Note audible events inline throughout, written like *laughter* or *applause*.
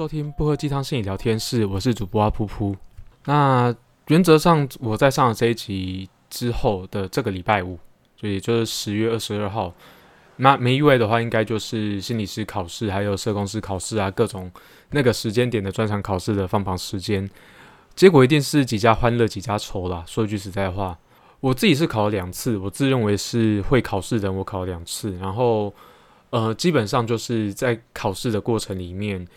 收听不喝鸡汤心理聊天室，我是主播阿噗噗。那原则上，我在上了这一集之后的这个礼拜五，就也就是十月二十二号，那没意外的话，应该就是心理师考试，还有社工师考试啊，各种那个时间点的专场考试的放榜时间。结果一定是几家欢乐几家愁啦。说句实在话，我自己是考了两次，我自认为是会考试的人，我考了两次，然后呃，基本上就是在考试的过程里面。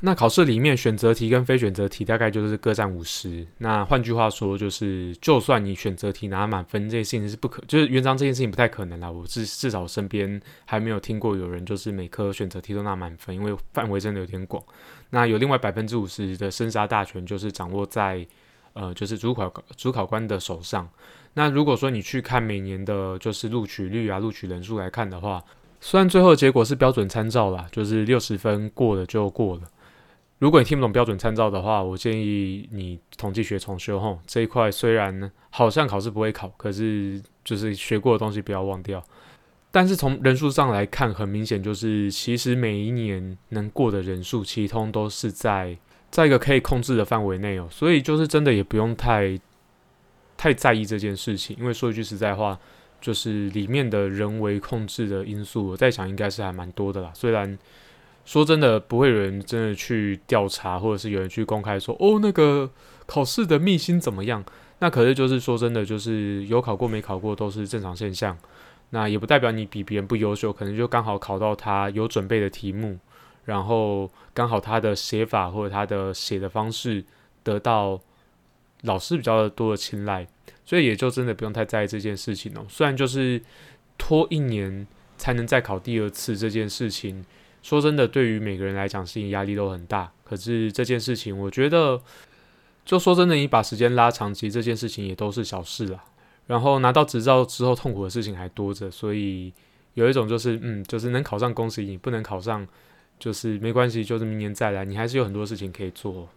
那考试里面选择题跟非选择题大概就是各占五十。那换句话说，就是就算你选择题拿满分，这件事情是不可，就是原章这件事情不太可能啦。我至至少身边还没有听过有人就是每科选择题都拿满分，因为范围真的有点广。那有另外百分之五十的生杀大权就是掌握在呃，就是主考主考官的手上。那如果说你去看每年的就是录取率啊、录取人数来看的话，虽然最后结果是标准参照啦，就是六十分过了就过了。如果你听不懂标准参照的话，我建议你统计学重修吼这一块。虽然好像考试不会考，可是就是学过的东西不要忘掉。但是从人数上来看，很明显就是其实每一年能过的人数，其通都是在在一个可以控制的范围内哦。所以就是真的也不用太太在意这件事情，因为说一句实在话，就是里面的人为控制的因素，我在想应该是还蛮多的啦。虽然。说真的，不会有人真的去调查，或者是有人去公开说哦，那个考试的秘辛怎么样？那可是就是说真的，就是有考过没考过都是正常现象。那也不代表你比别人不优秀，可能就刚好考到他有准备的题目，然后刚好他的写法或者他的写的方式得到老师比较多的青睐，所以也就真的不用太在意这件事情哦。虽然就是拖一年才能再考第二次这件事情。说真的，对于每个人来讲，心理压力都很大。可是这件事情，我觉得，就说真的，你把时间拉长，其实这件事情也都是小事啦。然后拿到执照之后，痛苦的事情还多着。所以有一种就是，嗯，就是能考上恭喜你，不能考上就是没关系，就是明年再来，你还是有很多事情可以做。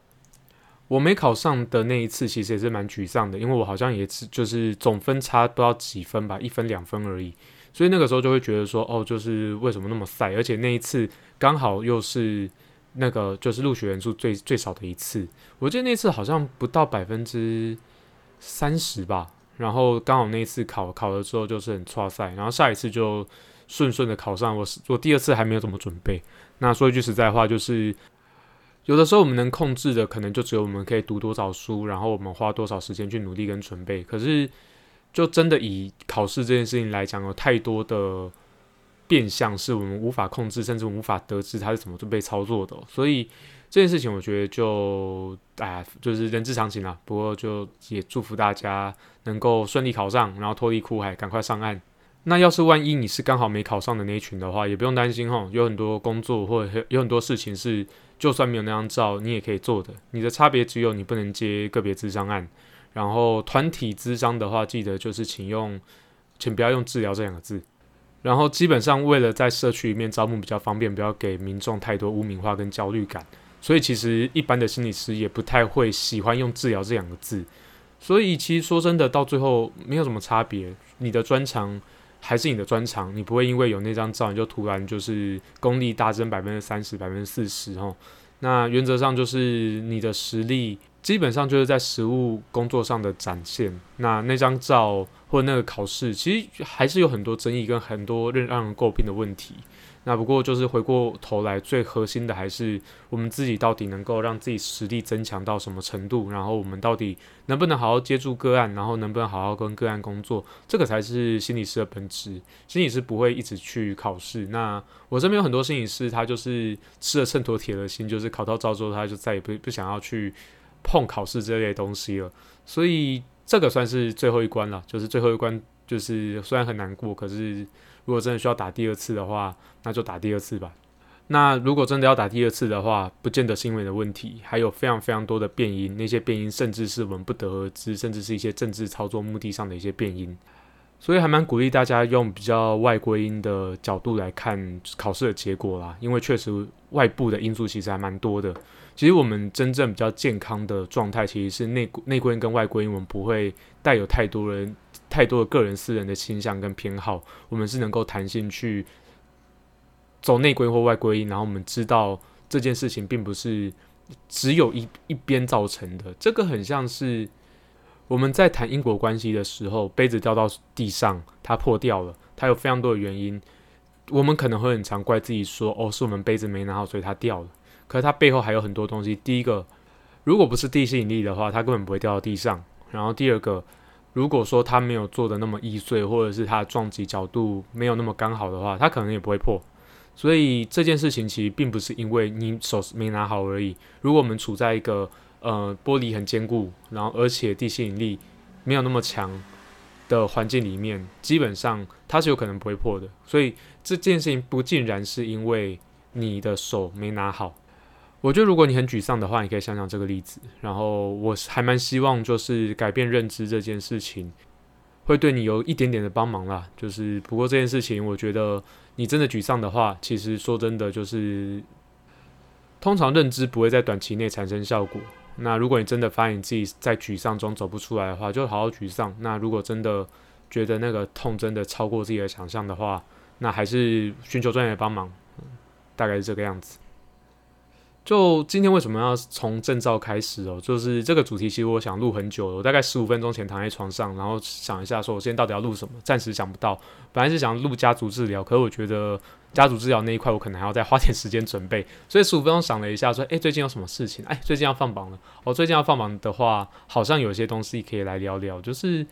我没考上的那一次，其实也是蛮沮丧的，因为我好像也是就是总分差不知道几分吧，一分两分而已。所以那个时候就会觉得说，哦，就是为什么那么晒？而且那一次刚好又是那个就是入学人数最最少的一次。我记得那次好像不到百分之三十吧。然后刚好那一次考考了之后就是很差赛，然后下一次就顺顺的考上。我是我第二次还没有怎么准备。那说一句实在话，就是有的时候我们能控制的，可能就只有我们可以读多少书，然后我们花多少时间去努力跟准备。可是。就真的以考试这件事情来讲，有太多的变相是我们无法控制，甚至无法得知它是怎么被操作的。所以这件事情，我觉得就哎，就是人之常情啦。不过就也祝福大家能够顺利考上，然后脱离苦海，赶快上岸。那要是万一你是刚好没考上的那一群的话，也不用担心哈，有很多工作或者有很多事情是，就算没有那张照，你也可以做的。你的差别只有你不能接个别智商案。然后团体咨商的话，记得就是请用，请不要用治疗这两个字。然后基本上为了在社区里面招募比较方便，不要给民众太多污名化跟焦虑感，所以其实一般的心理师也不太会喜欢用治疗这两个字。所以其实说真的，到最后没有什么差别。你的专长还是你的专长，你不会因为有那张照你就突然就是功力大增百分之三十、百分之四十哦。那原则上就是你的实力。基本上就是在实务工作上的展现。那那张照或者那个考试，其实还是有很多争议跟很多让人诟病的问题。那不过就是回过头来，最核心的还是我们自己到底能够让自己实力增强到什么程度，然后我们到底能不能好好接触个案，然后能不能好好跟个案工作，这个才是心理师的本质。心理师不会一直去考试。那我身边有很多心理师，他就是吃了秤砣铁了心，就是考到照之后，他就再也不不想要去。碰考试这类东西了，所以这个算是最后一关了。就是最后一关，就是虽然很难过，可是如果真的需要打第二次的话，那就打第二次吧。那如果真的要打第二次的话，不见得是因为的问题，还有非常非常多的变因，那些变因甚至是我们不得而知，甚至是一些政治操作目的上的一些变因。所以还蛮鼓励大家用比较外归因的角度来看考试的结果啦，因为确实外部的因素其实还蛮多的。其实我们真正比较健康的状态，其实是内内归因跟外归因，我们不会带有太多人太多的个人私人的倾向跟偏好，我们是能够弹性去走内归或外归因，然后我们知道这件事情并不是只有一一边造成的。这个很像是我们在谈因果关系的时候，杯子掉到地上，它破掉了，它有非常多的原因。我们可能会很常怪自己说：“哦，是我们杯子没拿好，所以它掉了。”可是它背后还有很多东西。第一个，如果不是地吸引力的话，它根本不会掉到地上。然后第二个，如果说它没有做的那么易碎，或者是它撞击角度没有那么刚好的话，它可能也不会破。所以这件事情其实并不是因为你手没拿好而已。如果我们处在一个呃玻璃很坚固，然后而且地吸引力没有那么强的环境里面，基本上它是有可能不会破的。所以这件事情不尽然是因为你的手没拿好。我觉得如果你很沮丧的话，你可以想想这个例子。然后我还蛮希望就是改变认知这件事情。会对你有一点点的帮忙啦，就是不过这件事情，我觉得你真的沮丧的话，其实说真的，就是通常认知不会在短期内产生效果。那如果你真的发现自己在沮丧中走不出来的话，就好好沮丧。那如果真的觉得那个痛真的超过自己的想象的话，那还是寻求专业的帮忙，大概是这个样子。就今天为什么要从证照开始哦？就是这个主题，其实我想录很久了。我大概十五分钟前躺在床上，然后想一下，说我今天到底要录什么？暂时想不到。本来是想录家族治疗，可是我觉得家族治疗那一块，我可能还要再花点时间准备。所以十五分钟想了一下，说：“诶，最近有什么事情？诶，最近要放榜了。哦最近要放榜的话，好像有些东西可以来聊聊。就是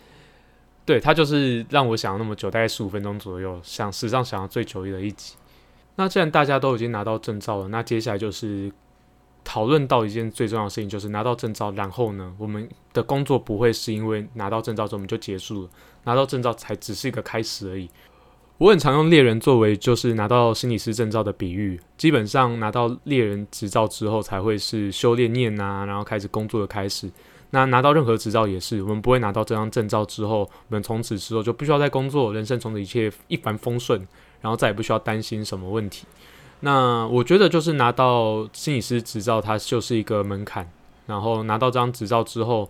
对他，就是让我想了那么久，大概十五分钟左右，想史上想的最久的一集。那既然大家都已经拿到证照了，那接下来就是。讨论到一件最重要的事情，就是拿到证照，然后呢，我们的工作不会是因为拿到证照之后我们就结束了，拿到证照才只是一个开始而已。我很常用猎人作为就是拿到心理师证照的比喻，基本上拿到猎人执照之后才会是修炼念啊，然后开始工作的开始。那拿到任何执照也是，我们不会拿到这张证照之后，我们从此之后就不需要再工作，人生从此一切一帆风顺，然后再也不需要担心什么问题。那我觉得就是拿到心理师执照，它就是一个门槛。然后拿到这张执照之后，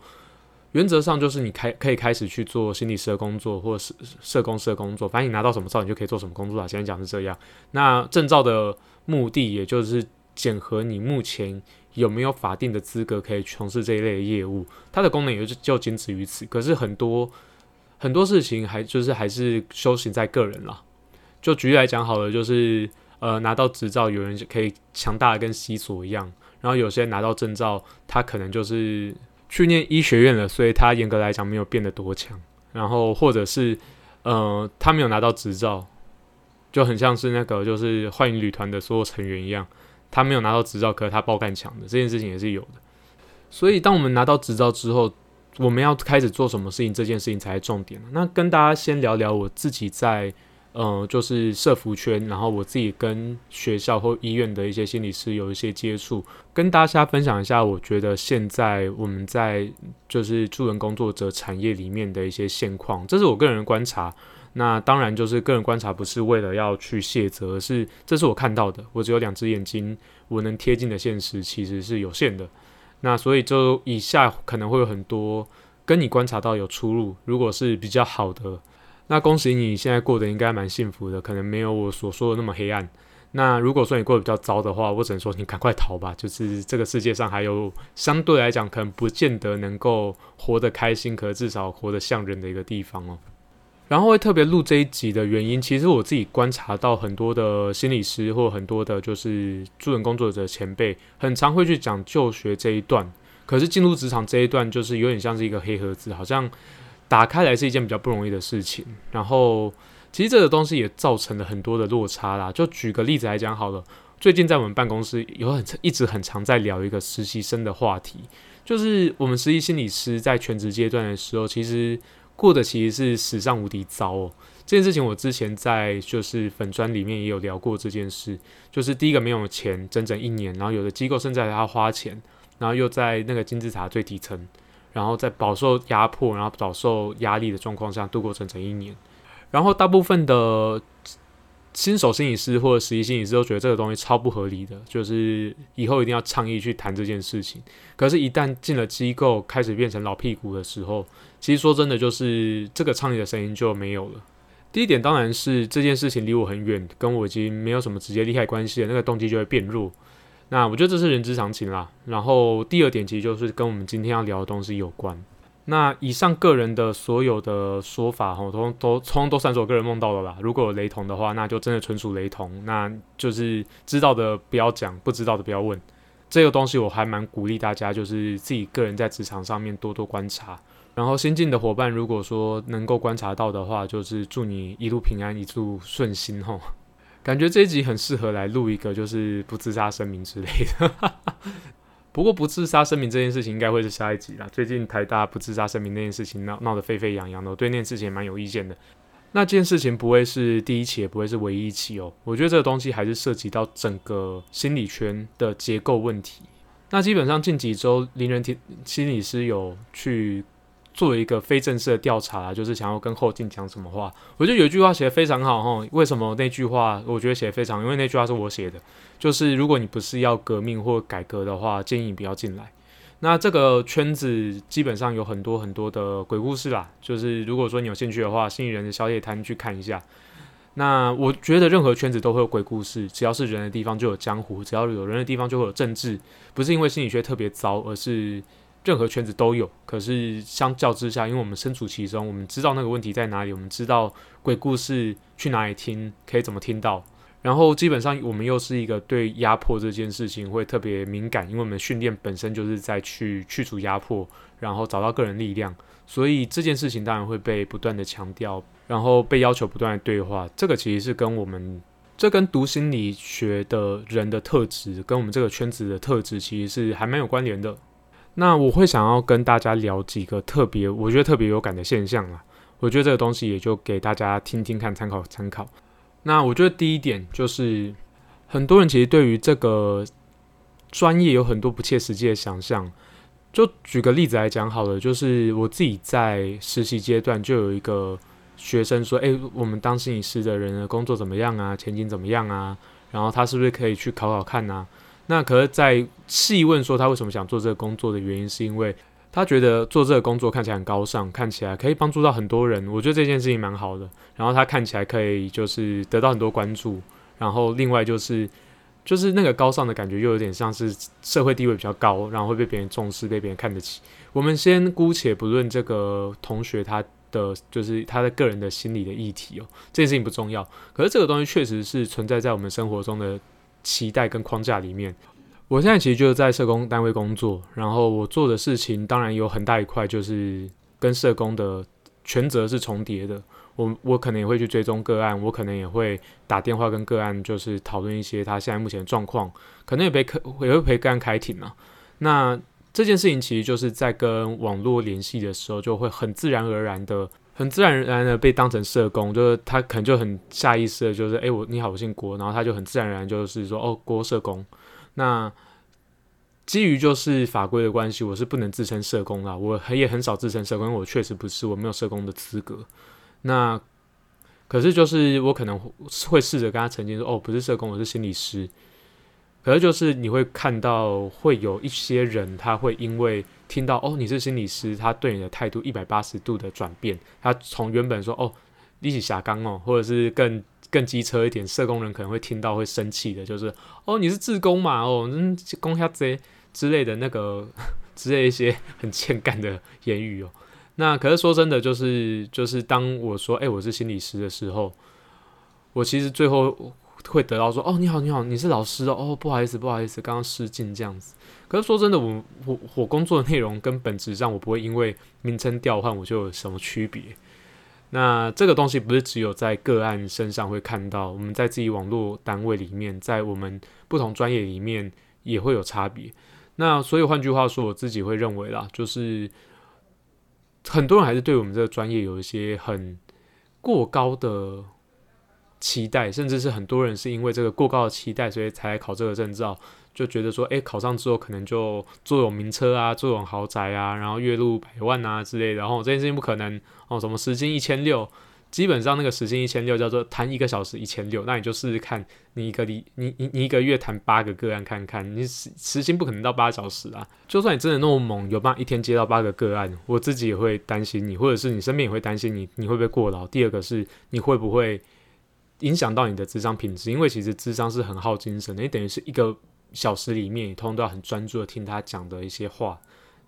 原则上就是你开可以开始去做心理师的工作，或是社工师的工作。反正你拿到什么照，你就可以做什么工作啊。现在讲是这样。那证照的目的，也就是检核你目前有没有法定的资格可以从事这一类的业务。它的功能也就就仅止于此。可是很多很多事情还就是还是修行在个人了。就举例来讲好了，就是。呃，拿到执照，有人就可以强大的跟西索一样，然后有些人拿到证照，他可能就是去念医学院了，所以他严格来讲没有变得多强。然后或者是呃，他没有拿到执照，就很像是那个就是幻影旅团的所有成员一样，他没有拿到执照，可是他爆干强的这件事情也是有的。所以当我们拿到执照之后，我们要开始做什么事情，这件事情才是重点。那跟大家先聊聊我自己在。嗯，就是社服圈，然后我自己跟学校或医院的一些心理师有一些接触，跟大家分享一下，我觉得现在我们在就是助人工作者产业里面的一些现况，这是我个人观察。那当然就是个人观察，不是为了要去卸责，而是这是我看到的。我只有两只眼睛，我能贴近的现实其实是有限的。那所以就以下可能会有很多跟你观察到有出入，如果是比较好的。那恭喜你，现在过得应该蛮幸福的，可能没有我所说的那么黑暗。那如果说你过得比较糟的话，我只能说你赶快逃吧。就是这个世界上还有相对来讲可能不见得能够活得开心，可至少活得像人的一个地方哦。然后会特别录这一集的原因，其实我自己观察到很多的心理师或很多的就是助人工作者前辈，很常会去讲就学这一段，可是进入职场这一段，就是有点像是一个黑盒子，好像。打开来是一件比较不容易的事情，然后其实这个东西也造成了很多的落差啦。就举个例子来讲好了，最近在我们办公室有很一直很常在聊一个实习生的话题，就是我们实习心理师在全职阶段的时候，其实过得其实是史上无敌糟哦。这件事情我之前在就是粉砖里面也有聊过这件事，就是第一个没有钱整整一年，然后有的机构甚至还要花钱，然后又在那个金字塔最底层。然后在饱受压迫，然后饱受压力的状况下度过整整一年，然后大部分的新手心理师或者实习心理师都觉得这个东西超不合理的，就是以后一定要倡议去谈这件事情。可是，一旦进了机构，开始变成老屁股的时候，其实说真的，就是这个倡议的声音就没有了。第一点当然是这件事情离我很远，跟我已经没有什么直接利害关系的那个动机就会变弱。那我觉得这是人之常情啦。然后第二点其实就是跟我们今天要聊的东西有关。那以上个人的所有的说法，哈，都都通都算是我个人梦到的啦。如果有雷同的话，那就真的纯属雷同。那就是知道的不要讲，不知道的不要问。这个东西我还蛮鼓励大家，就是自己个人在职场上面多多观察。然后新进的伙伴，如果说能够观察到的话，就是祝你一路平安，一路顺心，吼。感觉这一集很适合来录一个，就是不自杀声明之类的。*laughs* 不过不自杀声明这件事情应该会是下一集啦。最近台大不自杀声明那件事情闹闹得沸沸扬扬的，我对那件事情也蛮有意见的。那件事情不会是第一起，也不会是唯一一起哦。我觉得这个东西还是涉及到整个心理圈的结构问题。那基本上近几周，林人体心理师有去。做一个非正式的调查，就是想要跟后进讲什么话。我觉得有一句话写的非常好哈。为什么那句话我觉得写的非常？因为那句话是我写的，就是如果你不是要革命或改革的话，建议你不要进来。那这个圈子基本上有很多很多的鬼故事啦。就是如果说你有兴趣的话，心理人的宵夜摊去看一下。那我觉得任何圈子都会有鬼故事，只要是人的地方就有江湖，只要有人的地方就会有政治。不是因为心理学特别糟，而是。任何圈子都有，可是相较之下，因为我们身处其中，我们知道那个问题在哪里，我们知道鬼故事去哪里听，可以怎么听到。然后基本上我们又是一个对压迫这件事情会特别敏感，因为我们训练本身就是在去去除压迫，然后找到个人力量，所以这件事情当然会被不断的强调，然后被要求不断的对话。这个其实是跟我们这跟读心理学的人的特质，跟我们这个圈子的特质，其实是还蛮有关联的。那我会想要跟大家聊几个特别，我觉得特别有感的现象啦。我觉得这个东西也就给大家听听看，参考参考。那我觉得第一点就是，很多人其实对于这个专业有很多不切实际的想象。就举个例子来讲好了，就是我自己在实习阶段就有一个学生说：“诶，我们当心理师的人的工作怎么样啊？前景怎么样啊？然后他是不是可以去考考看啊？”那可是，在细问说他为什么想做这个工作的原因，是因为他觉得做这个工作看起来很高尚，看起来可以帮助到很多人。我觉得这件事情蛮好的。然后他看起来可以就是得到很多关注。然后另外就是，就是那个高尚的感觉，又有点像是社会地位比较高，然后会被别人重视，被别人看得起。我们先姑且不论这个同学他的就是他的个人的心理的议题哦，这件事情不重要。可是这个东西确实是存在在我们生活中的。期待跟框架里面，我现在其实就是在社工单位工作，然后我做的事情当然有很大一块就是跟社工的权责是重叠的。我我可能也会去追踪个案，我可能也会打电话跟个案就是讨论一些他现在目前的状况，可能也被客也会陪个案开庭啊。那这件事情其实就是在跟网络联系的时候，就会很自然而然的。很自然而然的被当成社工，就是他可能就很下意识的，就是哎我你好，我姓郭，然后他就很自然而然就是说哦郭社工。那基于就是法规的关系，我是不能自称社工啦，我也很少自称社工，我确实不是，我没有社工的资格。那可是就是我可能会试着跟他澄清说哦不是社工，我是心理师。可是就是你会看到会有一些人他会因为。听到哦，你是心理师，他对你的态度一百八十度的转变。他从原本说哦，你是侠刚哦，或者是更更机车一点，社工人可能会听到会生气的，就是哦，你是自工嘛，哦，嗯，工下贼之类的那个 *laughs* 之类一些很欠干的言语哦。那可是说真的，就是就是当我说哎，我是心理师的时候，我其实最后。会得到说哦你好你好你是老师哦哦不好意思不好意思刚刚失敬这样子，可是说真的我我我工作的内容跟本质上我不会因为名称调换我就有什么区别。那这个东西不是只有在个案身上会看到，我们在自己网络单位里面，在我们不同专业里面也会有差别。那所以换句话说，我自己会认为啦，就是很多人还是对我们这个专业有一些很过高的。期待，甚至是很多人是因为这个过高的期待，所以才来考这个证照，就觉得说，诶，考上之后可能就坐有名车啊，坐有豪宅啊，然后月入百万啊之类的。然后这件事情不可能哦，什么时薪一千六，基本上那个时薪一千六叫做谈一个小时一千六，那你就试试看，你一个你你你你一个月谈八个个案看看，你时时薪不可能到八小时啊。就算你真的那么猛，有办法一天接到八个个案，我自己也会担心你，或者是你身边也会担心你，你会不会过劳？第二个是你会不会？影响到你的智商品质，因为其实智商是很耗精神的，你等于是一个小时里面，你通常都要很专注的听他讲的一些话，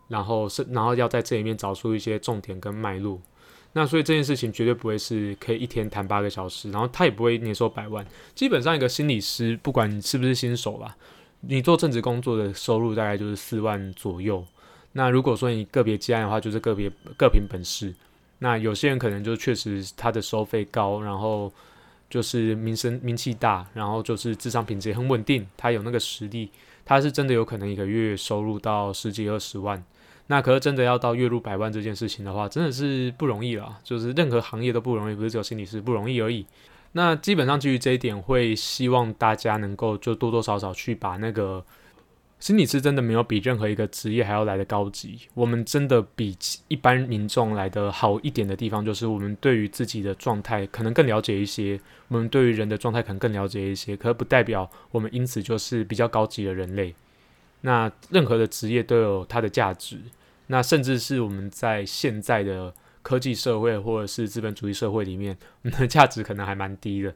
然后是然后要在这里面找出一些重点跟脉络。那所以这件事情绝对不会是可以一天谈八个小时，然后他也不会年收百万。基本上一个心理师，不管你是不是新手吧，你做正职工作的收入大概就是四万左右。那如果说你个别接案的话，就是个别各凭本事。那有些人可能就确实他的收费高，然后就是名声名气大，然后就是智商品质也很稳定，他有那个实力，他是真的有可能一个月收入到十几二十万。那可是真的要到月入百万这件事情的话，真的是不容易了。就是任何行业都不容易，不是只有心理师不容易而已。那基本上基于这一点，会希望大家能够就多多少少去把那个心理师真的没有比任何一个职业还要来的高级。我们真的比一般民众来的好一点的地方，就是我们对于自己的状态可能更了解一些，我们对于人的状态可能更了解一些。可不代表我们因此就是比较高级的人类。那任何的职业都有它的价值。那甚至是我们在现在的科技社会或者是资本主义社会里面，我们的价值可能还蛮低的。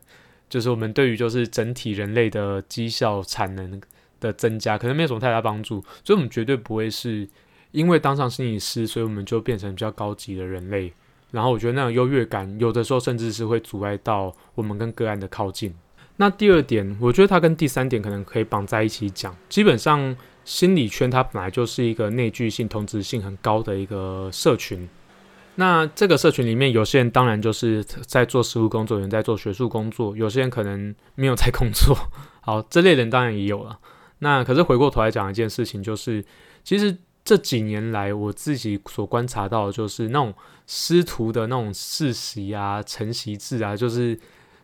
就是我们对于就是整体人类的绩效产能的增加，可能没有什么太大帮助。所以，我们绝对不会是因为当上心理师，所以我们就变成比较高级的人类。然后，我觉得那种优越感，有的时候甚至是会阻碍到我们跟个案的靠近。那第二点，我觉得它跟第三点可能可以绑在一起讲。基本上。心理圈它本来就是一个内聚性、同质性很高的一个社群。那这个社群里面，有些人当然就是在做实务工作，有人在做学术工作，有些人可能没有在工作。*laughs* 好，这类人当然也有了。那可是回过头来讲一件事情，就是其实这几年来我自己所观察到，就是那种师徒的那种世袭啊、承袭制啊，就是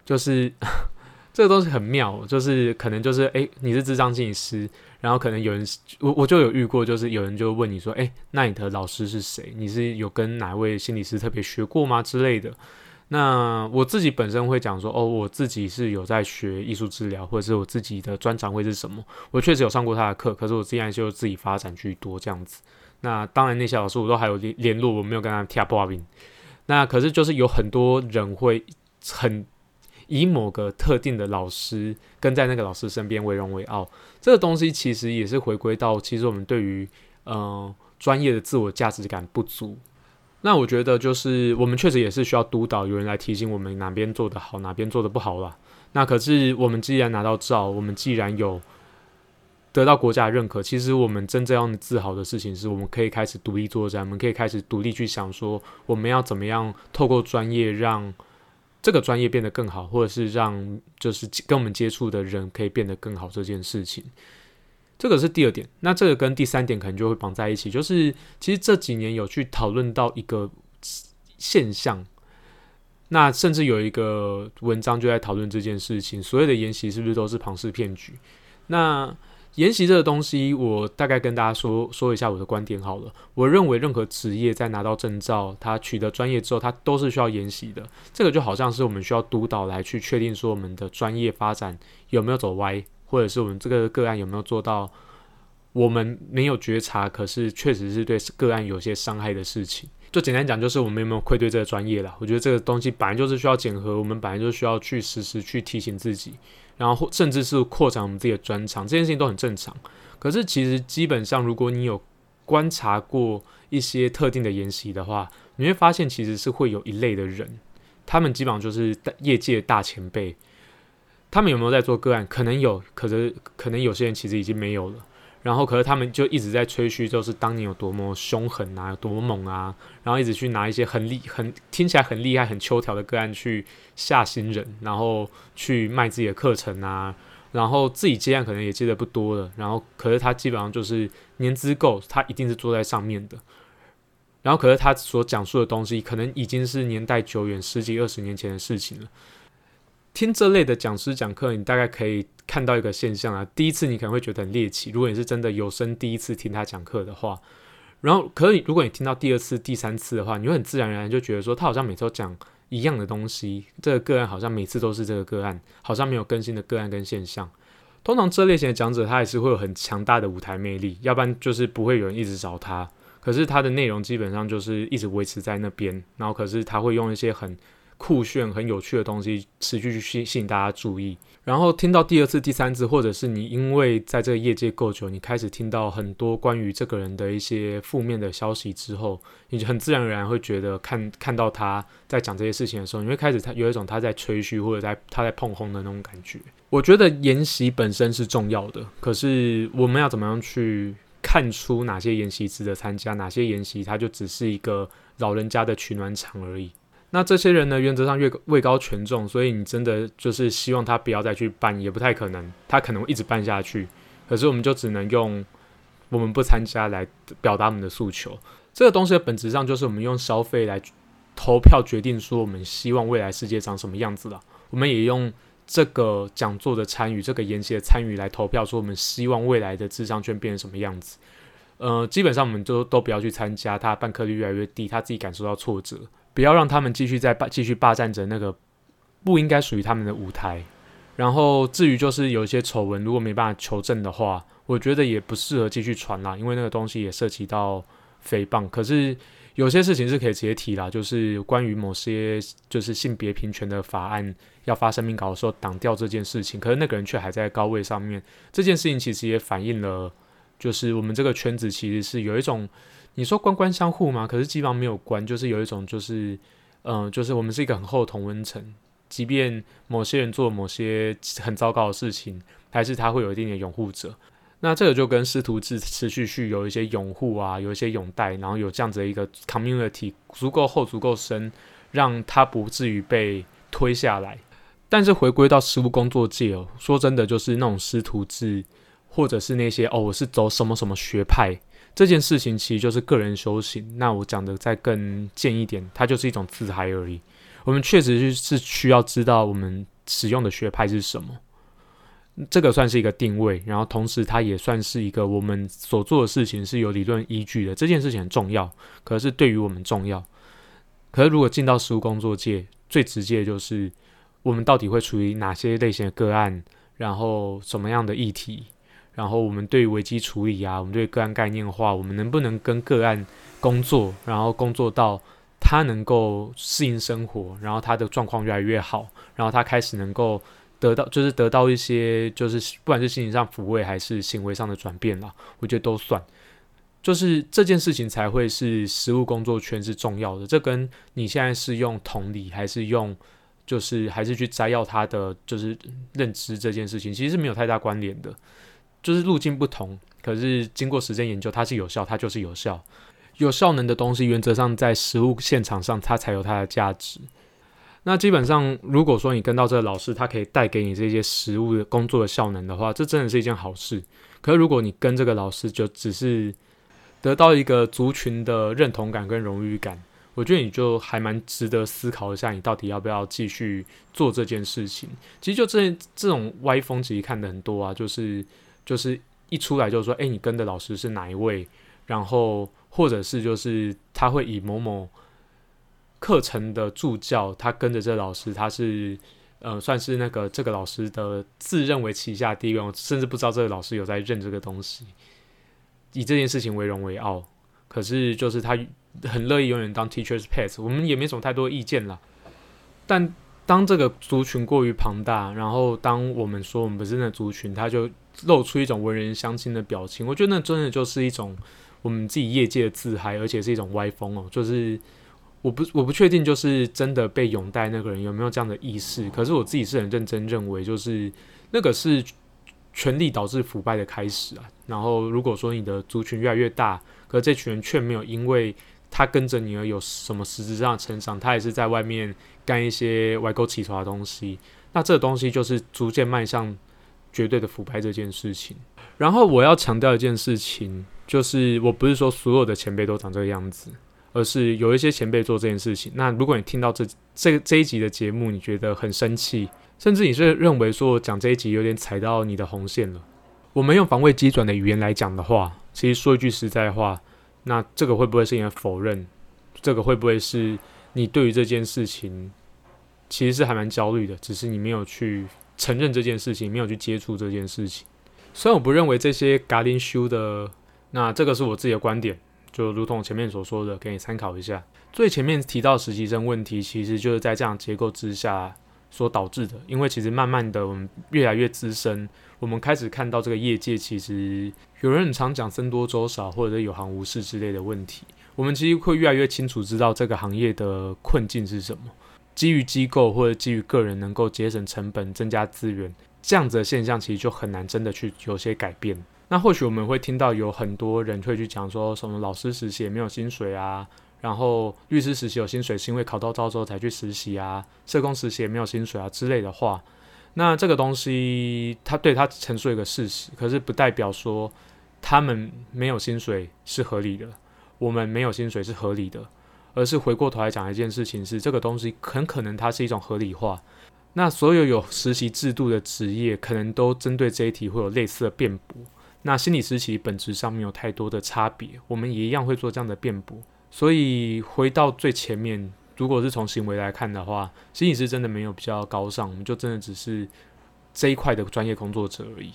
就是 *laughs* 这个东西很妙，就是可能就是诶，你是智障心理师。然后可能有人，我我就有遇过，就是有人就问你说，哎，那你的老师是谁？你是有跟哪位心理师特别学过吗之类的？那我自己本身会讲说，哦，我自己是有在学艺术治疗，或者是我自己的专长会是什么？我确实有上过他的课，可是我自然就自己发展居多这样子。那当然那些老师我都还有联联络，我没有跟他跳破冰。那可是就是有很多人会很。以某个特定的老师跟在那个老师身边为荣为傲，这个东西其实也是回归到，其实我们对于呃专业的自我价值感不足。那我觉得就是我们确实也是需要督导，有人来提醒我们哪边做得好，哪边做得不好啦。那可是我们既然拿到照，我们既然有得到国家认可，其实我们真正要自豪的事情是，我们可以开始独立作战，我们可以开始独立去想说，我们要怎么样透过专业让。这个专业变得更好，或者是让就是跟我们接触的人可以变得更好这件事情，这个是第二点。那这个跟第三点可能就会绑在一起，就是其实这几年有去讨论到一个现象，那甚至有一个文章就在讨论这件事情：所谓的研习是不是都是庞氏骗局？那研习这个东西，我大概跟大家说说一下我的观点好了。我认为任何职业在拿到证照、他取得专业之后，他都是需要研习的。这个就好像是我们需要督导来去确定说我们的专业发展有没有走歪，或者是我们这个个案有没有做到我们没有觉察，可是确实是对个案有些伤害的事情。就简单讲，就是我们有没有愧对这个专业了。我觉得这个东西本来就是需要检核，我们本来就需要去时时去提醒自己。然后甚至是扩展我们自己的专长，这件事情都很正常。可是其实基本上，如果你有观察过一些特定的研习的话，你会发现其实是会有一类的人，他们基本上就是业界大前辈。他们有没有在做个案？可能有，可是可能有些人其实已经没有了。然后，可是他们就一直在吹嘘，就是当年有多么凶狠啊，有多猛啊，然后一直去拿一些很厉、很听起来很厉害、很秋条的个案去吓新人，然后去卖自己的课程啊，然后自己接案可能也接的不多了，然后可是他基本上就是年资够，他一定是坐在上面的。然后，可是他所讲述的东西，可能已经是年代久远、十几二十年前的事情了。听这类的讲师讲课，你大概可以看到一个现象啊。第一次你可能会觉得很猎奇，如果你是真的有生第一次听他讲课的话，然后可以如果你听到第二次、第三次的话，你会很自然而然就觉得说，他好像每次都讲一样的东西，这个个案好像每次都是这个个案，好像没有更新的个案跟现象。通常这类型的讲者，他也是会有很强大的舞台魅力，要不然就是不会有人一直找他。可是他的内容基本上就是一直维持在那边，然后可是他会用一些很。酷炫、很有趣的东西，持续去吸吸引大家注意。然后听到第二次、第三次，或者是你因为在这个业界够久，你开始听到很多关于这个人的一些负面的消息之后，你就很自然而然会觉得看看到他在讲这些事情的时候，你会开始他有一种他在吹嘘或者在他在碰轰的那种感觉。我觉得研习本身是重要的，可是我们要怎么样去看出哪些研习值得参加，哪些研习它就只是一个老人家的取暖场而已。那这些人呢，原则上越位高权重，所以你真的就是希望他不要再去办，也不太可能，他可能一直办下去。可是我们就只能用我们不参加来表达我们的诉求。这个东西的本质上就是我们用消费来投票决定说我们希望未来世界长什么样子了。我们也用这个讲座的参与，这个研习的参与来投票说我们希望未来的智商圈变成什么样子。呃，基本上我们都都不要去参加，他办课率越来越低，他自己感受到挫折。不要让他们继续在霸继续霸占着那个不应该属于他们的舞台。然后至于就是有一些丑闻，如果没办法求证的话，我觉得也不适合继续传啦，因为那个东西也涉及到诽谤。可是有些事情是可以直接提啦，就是关于某些就是性别平权的法案要发声明稿的时候挡掉这件事情，可是那个人却还在高位上面。这件事情其实也反映了，就是我们这个圈子其实是有一种。你说官官相护吗？可是基本上没有官，就是有一种就是，嗯，就是我们是一个很厚的同温层，即便某些人做某些很糟糕的事情，还是他会有一定的拥护者。那这个就跟师徒制持续续有一些拥护啊，有一些拥戴，然后有这样子的一个 community 足够厚、足够深，让他不至于被推下来。但是回归到实务工作界哦，说真的，就是那种师徒制，或者是那些哦，我是走什么什么学派。这件事情其实就是个人修行。那我讲的再更贱一点，它就是一种自嗨而已。我们确实是需要知道我们使用的学派是什么，这个算是一个定位。然后同时，它也算是一个我们所做的事情是有理论依据的。这件事情很重要，可是对于我们重要。可是如果进到实务工作界，最直接的就是我们到底会处于哪些类型的个案，然后什么样的议题。然后我们对危机处理啊，我们对个案概念化，我们能不能跟个案工作，然后工作到他能够适应生活，然后他的状况越来越好，然后他开始能够得到，就是得到一些，就是不管是心理上抚慰还是行为上的转变啦，我觉得都算，就是这件事情才会是实务工作圈是重要的。这跟你现在是用同理还是用，就是还是去摘要他的就是认知这件事情，其实是没有太大关联的。就是路径不同，可是经过时间研究，它是有效，它就是有效。有效能的东西，原则上在实物现场上，它才有它的价值。那基本上，如果说你跟到这个老师，他可以带给你这些实物的工作的效能的话，这真的是一件好事。可是如果你跟这个老师，就只是得到一个族群的认同感跟荣誉感，我觉得你就还蛮值得思考一下，你到底要不要继续做这件事情。其实就这这种歪风，其实看的很多啊，就是。就是一出来就说，哎，你跟的老师是哪一位？然后或者是就是他会以某某课程的助教，他跟着这个老师，他是呃算是那个这个老师的自认为旗下第一位，甚至不知道这个老师有在认这个东西，以这件事情为荣为傲。可是就是他很乐意永远当 teacher's pet，我们也没什么太多意见了。但当这个族群过于庞大，然后当我们说我们不是那族群，他就。露出一种文人相亲的表情，我觉得那真的就是一种我们自己业界的自嗨，而且是一种歪风哦。就是我不我不确定，就是真的被拥戴那个人有没有这样的意识。可是我自己是很认真认为，就是那个是权力导致腐败的开始啊。然后如果说你的族群越来越大，可这群人却没有因为他跟着你而有什么实质上的成长，他也是在外面干一些歪勾起头的东西，那这个东西就是逐渐迈向。绝对的腐败这件事情，然后我要强调一件事情，就是我不是说所有的前辈都长这个样子，而是有一些前辈做这件事情。那如果你听到这这这一集的节目，你觉得很生气，甚至你是认为说讲这一集有点踩到你的红线了，我们用防卫机转的语言来讲的话，其实说一句实在话，那这个会不会是你的否认？这个会不会是你对于这件事情其实是还蛮焦虑的，只是你没有去。承认这件事情，没有去接触这件事情。虽然我不认为这些 g a r d e n shoe 的，那这个是我自己的观点。就如同前面所说的，给你参考一下。最前面提到实习生问题，其实就是在这样结构之下所导致的。因为其实慢慢的，我们越来越资深，我们开始看到这个业界其实有人很常讲“僧多粥少”或者是有行无市”之类的问题。我们其实会越来越清楚知道这个行业的困境是什么。基于机构或者基于个人能够节省成本、增加资源，这样子的现象其实就很难真的去有些改变。那或许我们会听到有很多人会去讲说什么老师实习也没有薪水啊。然后律师实习有薪水是因为考到招之后才去实习啊，社工实习也没有薪水啊之类的话，那这个东西他对他陈述一个事实，可是不代表说他们没有薪水是合理的，我们没有薪水是合理的，而是回过头来讲一件事情是这个东西很可能它是一种合理化。那所有有实习制度的职业可能都针对这一题会有类似的辩驳。那心理实习本质上没有太多的差别，我们也一样会做这样的辩驳。所以回到最前面，如果是从行为来看的话，心理师真的没有比较高尚，我们就真的只是这一块的专业工作者而已。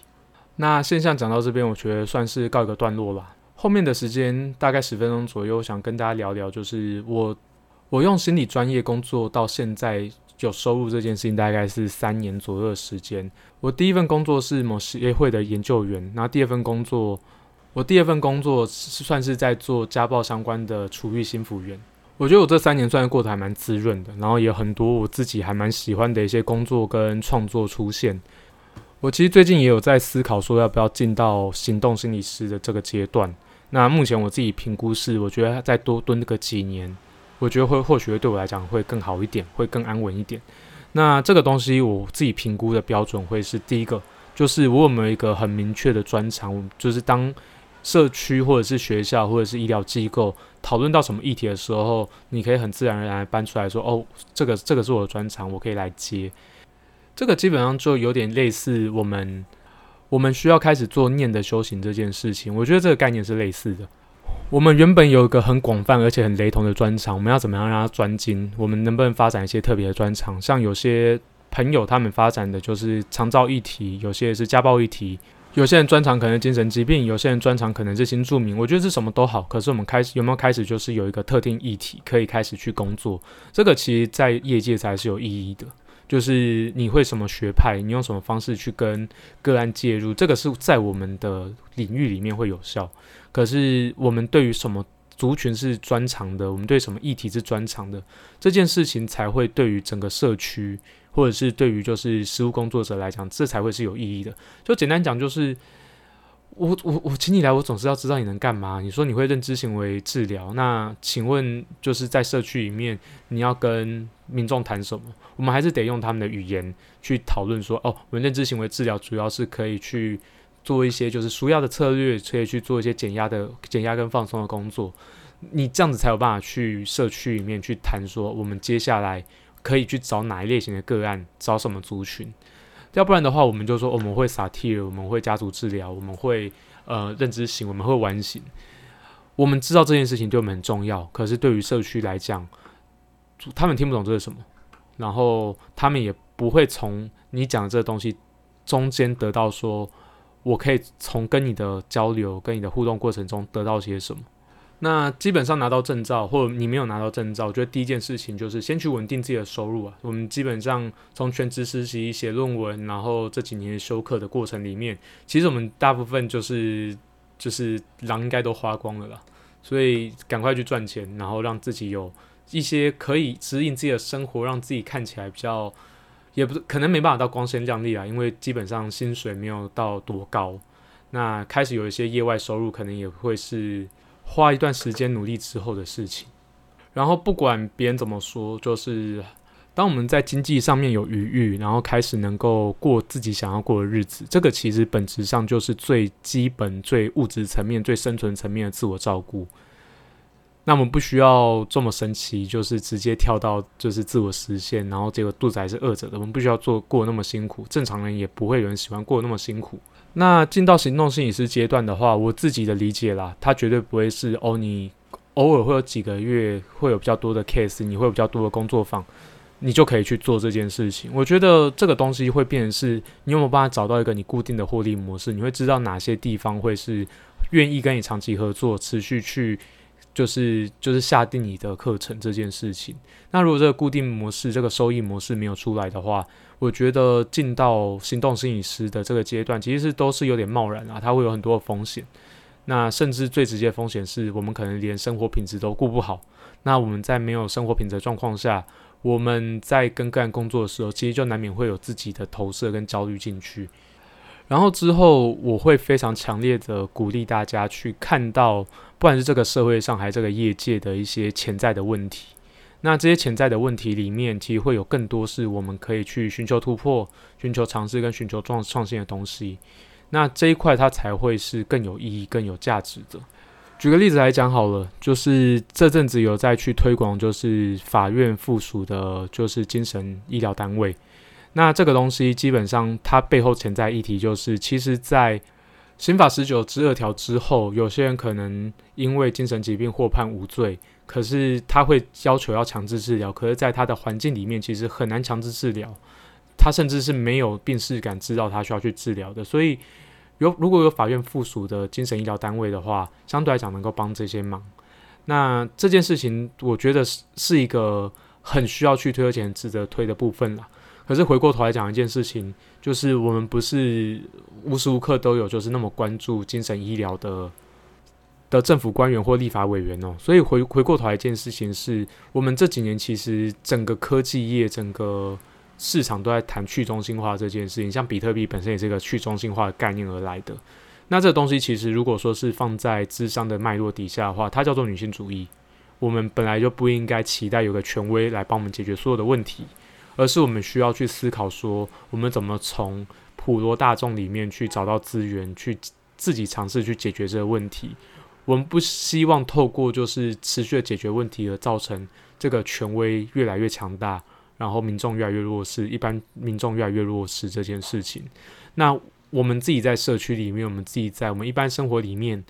那现象讲到这边，我觉得算是告一个段落吧。后面的时间大概十分钟左右，想跟大家聊聊，就是我我用心理专业工作到现在有收入这件事情，大概是三年左右的时间。我第一份工作是某协会的研究员，然后第二份工作。我第二份工作算是在做家暴相关的处遇心服员。我觉得我这三年算是过得还蛮滋润的，然后也有很多我自己还蛮喜欢的一些工作跟创作出现。我其实最近也有在思考说要不要进到行动心理师的这个阶段。那目前我自己评估是，我觉得再多蹲个几年，我觉得会或许对我来讲会更好一点，会更安稳一点。那这个东西我自己评估的标准会是第一个，就是我有没有一个很明确的专长，就是当。社区或者是学校或者是医疗机构讨论到什么议题的时候，你可以很自然而然搬出来说：“哦，这个这个是我的专长，我可以来接。”这个基本上就有点类似我们我们需要开始做念的修行这件事情。我觉得这个概念是类似的。我们原本有一个很广泛而且很雷同的专长，我们要怎么样让它专精？我们能不能发展一些特别的专长？像有些朋友他们发展的就是长照议题，有些是家暴议题。有些人专长可能精神疾病，有些人专长可能是新住民。我觉得是什么都好，可是我们开始有没有开始就是有一个特定议题可以开始去工作？这个其实在业界才是有意义的。就是你会什么学派，你用什么方式去跟个案介入，这个是在我们的领域里面会有效。可是我们对于什么族群是专长的，我们对什么议题是专长的，这件事情才会对于整个社区。或者是对于就是实务工作者来讲，这才会是有意义的。就简单讲，就是我我我请你来，我总是要知道你能干嘛。你说你会认知行为治疗，那请问就是在社区里面，你要跟民众谈什么？我们还是得用他们的语言去讨论说，哦，我们认知行为治疗主要是可以去做一些就是舒压的策略，可以去做一些减压的减压跟放松的工作。你这样子才有办法去社区里面去谈说，我们接下来。可以去找哪一类型的个案，找什么族群，要不然的话，我们就说我们会撒 T，我们会家族治疗，我们会呃认知型，我们会完形。我们知道这件事情对我们很重要，可是对于社区来讲，他们听不懂这是什么，然后他们也不会从你讲的这个东西中间得到说，我可以从跟你的交流、跟你的互动过程中得到些什么。那基本上拿到证照，或者你没有拿到证照，我觉得第一件事情就是先去稳定自己的收入啊。我们基本上从全职实习、写论文，然后这几年修课的过程里面，其实我们大部分就是就是狼应该都花光了啦。所以赶快去赚钱，然后让自己有一些可以指引自己的生活，让自己看起来比较，也不是可能没办法到光鲜亮丽啊，因为基本上薪水没有到多高。那开始有一些业外收入，可能也会是。花一段时间努力之后的事情，然后不管别人怎么说，就是当我们在经济上面有余裕，然后开始能够过自己想要过的日子，这个其实本质上就是最基本、最物质层面、最生存层面的自我照顾。那我们不需要这么神奇，就是直接跳到就是自我实现，然后结果肚子还是饿着的。我们不需要做过那么辛苦，正常人也不会有人喜欢过那么辛苦。那进到行动心理师阶段的话，我自己的理解啦，它绝对不会是哦，你偶尔会有几个月会有比较多的 case，你会有比较多的工作坊，你就可以去做这件事情。我觉得这个东西会变成是，你有没有办法找到一个你固定的获利模式？你会知道哪些地方会是愿意跟你长期合作、持续去就是就是下定你的课程这件事情。那如果这个固定模式、这个收益模式没有出来的话，我觉得进到行动心理师的这个阶段，其实是都是有点贸然啊，它会有很多的风险。那甚至最直接的风险是我们可能连生活品质都顾不好。那我们在没有生活品质的状况下，我们在跟个人工作的时候，其实就难免会有自己的投射跟焦虑进去。然后之后，我会非常强烈的鼓励大家去看到，不管是这个社会上还是这个业界的一些潜在的问题。那这些潜在的问题里面，其实会有更多是我们可以去寻求突破、寻求尝试跟寻求创创新的东西。那这一块它才会是更有意义、更有价值的。举个例子来讲好了，就是这阵子有在去推广，就是法院附属的，就是精神医疗单位。那这个东西基本上，它背后潜在议题就是，其实，在刑法十九之二条之后，有些人可能因为精神疾病获判无罪，可是他会要求要强制治疗，可是在他的环境里面，其实很难强制治疗，他甚至是没有病逝感，知道他需要去治疗的。所以，有如果有法院附属的精神医疗单位的话，相对来讲能够帮这些忙。那这件事情，我觉得是是一个很需要去推而且值得推的部分了。可是回过头来讲一件事情，就是我们不是无时无刻都有就是那么关注精神医疗的的政府官员或立法委员哦。所以回回过头来一件事情是，我们这几年其实整个科技业、整个市场都在谈去中心化这件事情。像比特币本身也是一个去中心化的概念而来的。那这东西其实如果说是放在智商的脉络底下的话，它叫做女性主义。我们本来就不应该期待有个权威来帮我们解决所有的问题。而是我们需要去思考说，我们怎么从普罗大众里面去找到资源，去自己尝试去解决这个问题。我们不希望透过就是持续的解决问题而造成这个权威越来越强大，然后民众越来越弱势，一般民众越来越弱势这件事情。那我们自己在社区里面，我们自己在我们一般生活里面，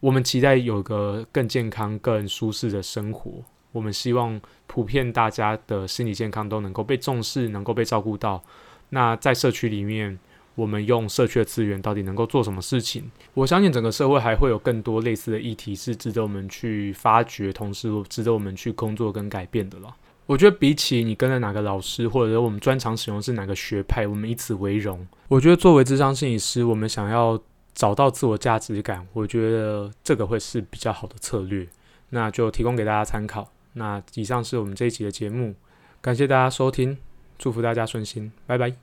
我们期待有个更健康、更舒适的生活。我们希望普遍大家的心理健康都能够被重视，能够被照顾到。那在社区里面，我们用社区的资源到底能够做什么事情？我相信整个社会还会有更多类似的议题是值得我们去发掘，同时值得我们去工作跟改变的了。我觉得比起你跟着哪个老师，或者我们专长使用是哪个学派，我们以此为荣。我觉得作为智商心理师，我们想要找到自我价值感，我觉得这个会是比较好的策略。那就提供给大家参考。那以上是我们这一集的节目，感谢大家收听，祝福大家顺心，拜拜。